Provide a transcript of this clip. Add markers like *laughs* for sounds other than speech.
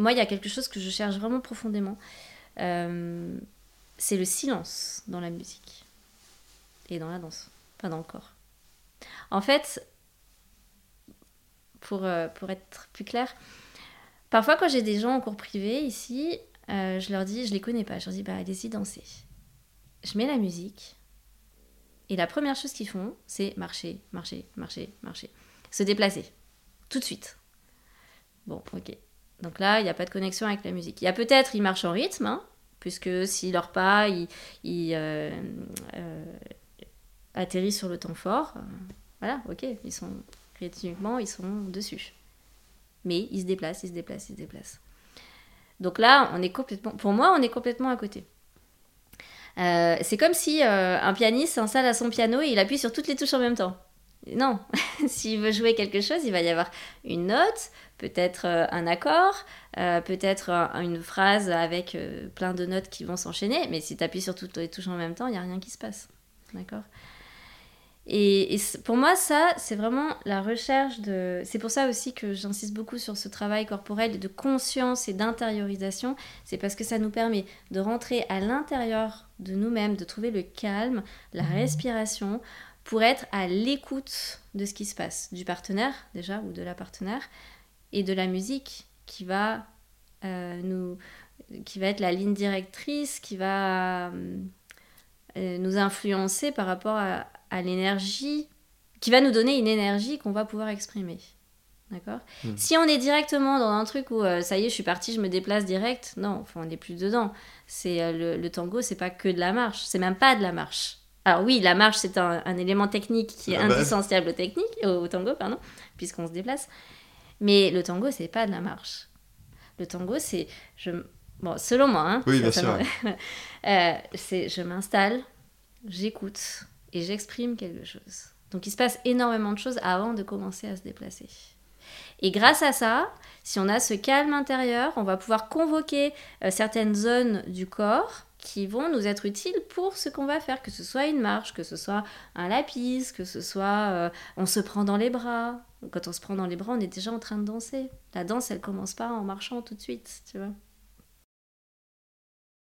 moi, il y a quelque chose que je cherche vraiment profondément. Euh, c'est le silence dans la musique et dans la danse, pas dans le corps. En fait, pour, euh, pour être plus clair, parfois quand j'ai des gens en cours privé ici, euh, je leur dis, je les connais pas, je leur dis, bah allez-y danser. Je mets la musique, et la première chose qu'ils font, c'est marcher, marcher, marcher, marcher. Se déplacer. Tout de suite. Bon, ok. Donc là, il n'y a pas de connexion avec la musique. Il y a peut-être, ils marchent en rythme, hein, puisque si leur pas, ils, euh, euh, atterrissent sur le temps fort, euh, voilà, ok, ils sont rythmiquement, ils sont dessus. Mais ils se déplacent, ils se déplacent, ils se déplacent. Donc là, on est complètement, pour moi, on est complètement à côté. c'est comme si un pianiste s'installe à son piano et il appuie sur toutes les touches en même temps. Non, *laughs* s'il veut jouer quelque chose, il va y avoir une note, peut-être euh, un accord, euh, peut-être une phrase avec euh, plein de notes qui vont s'enchaîner, mais si tu appuies sur toutes les touches en même temps, il n'y a rien qui se passe. D'accord? Et, pour moi, ça, c'est vraiment la recherche de... C'est pour ça aussi que j'insiste beaucoup sur ce travail corporel de conscience et d'intériorisation. C'est parce que ça nous permet de rentrer à l'intérieur de nous-mêmes, de trouver le calme, la mmh. respiration, pour être à l'écoute de ce qui se passe, du partenaire déjà, ou de la partenaire, et de la musique qui va euh, nous qui va être la ligne directrice, qui va euh, nous influencer par rapport à, l'énergie, qui va nous donner une énergie qu'on va pouvoir exprimer. D'accord? Hmm. Si on est directement dans un truc où euh, ça y est, je suis partie, je me déplace direct, non, enfin, on n'est plus dedans. C'est le, le, tango, c'est pas que de la marche, c'est même pas de la marche. Alors oui, la marche, c'est un, élément technique qui est ah indissociable au, technique, au, tango, pardon, puisqu'on se déplace. Mais le tango, c'est pas de la marche. Le tango, c'est... Je... Bon, selon moi, hein, oui, bien sûr. *laughs* Euh, c'est je m'installe, j'écoute et j'exprime quelque chose. Donc il se passe énormément de choses avant de commencer à se déplacer. Et grâce à ça, si on a ce calme intérieur, on va pouvoir convoquer euh, certaines zones du corps qui vont nous être utiles pour ce qu'on va faire, que ce soit une marche, que ce soit un lapis, que ce soit euh, on se prend dans les bras. Quand on se prend dans les bras, on est déjà en train de danser. La danse, elle commence pas en marchant tout de suite, tu vois.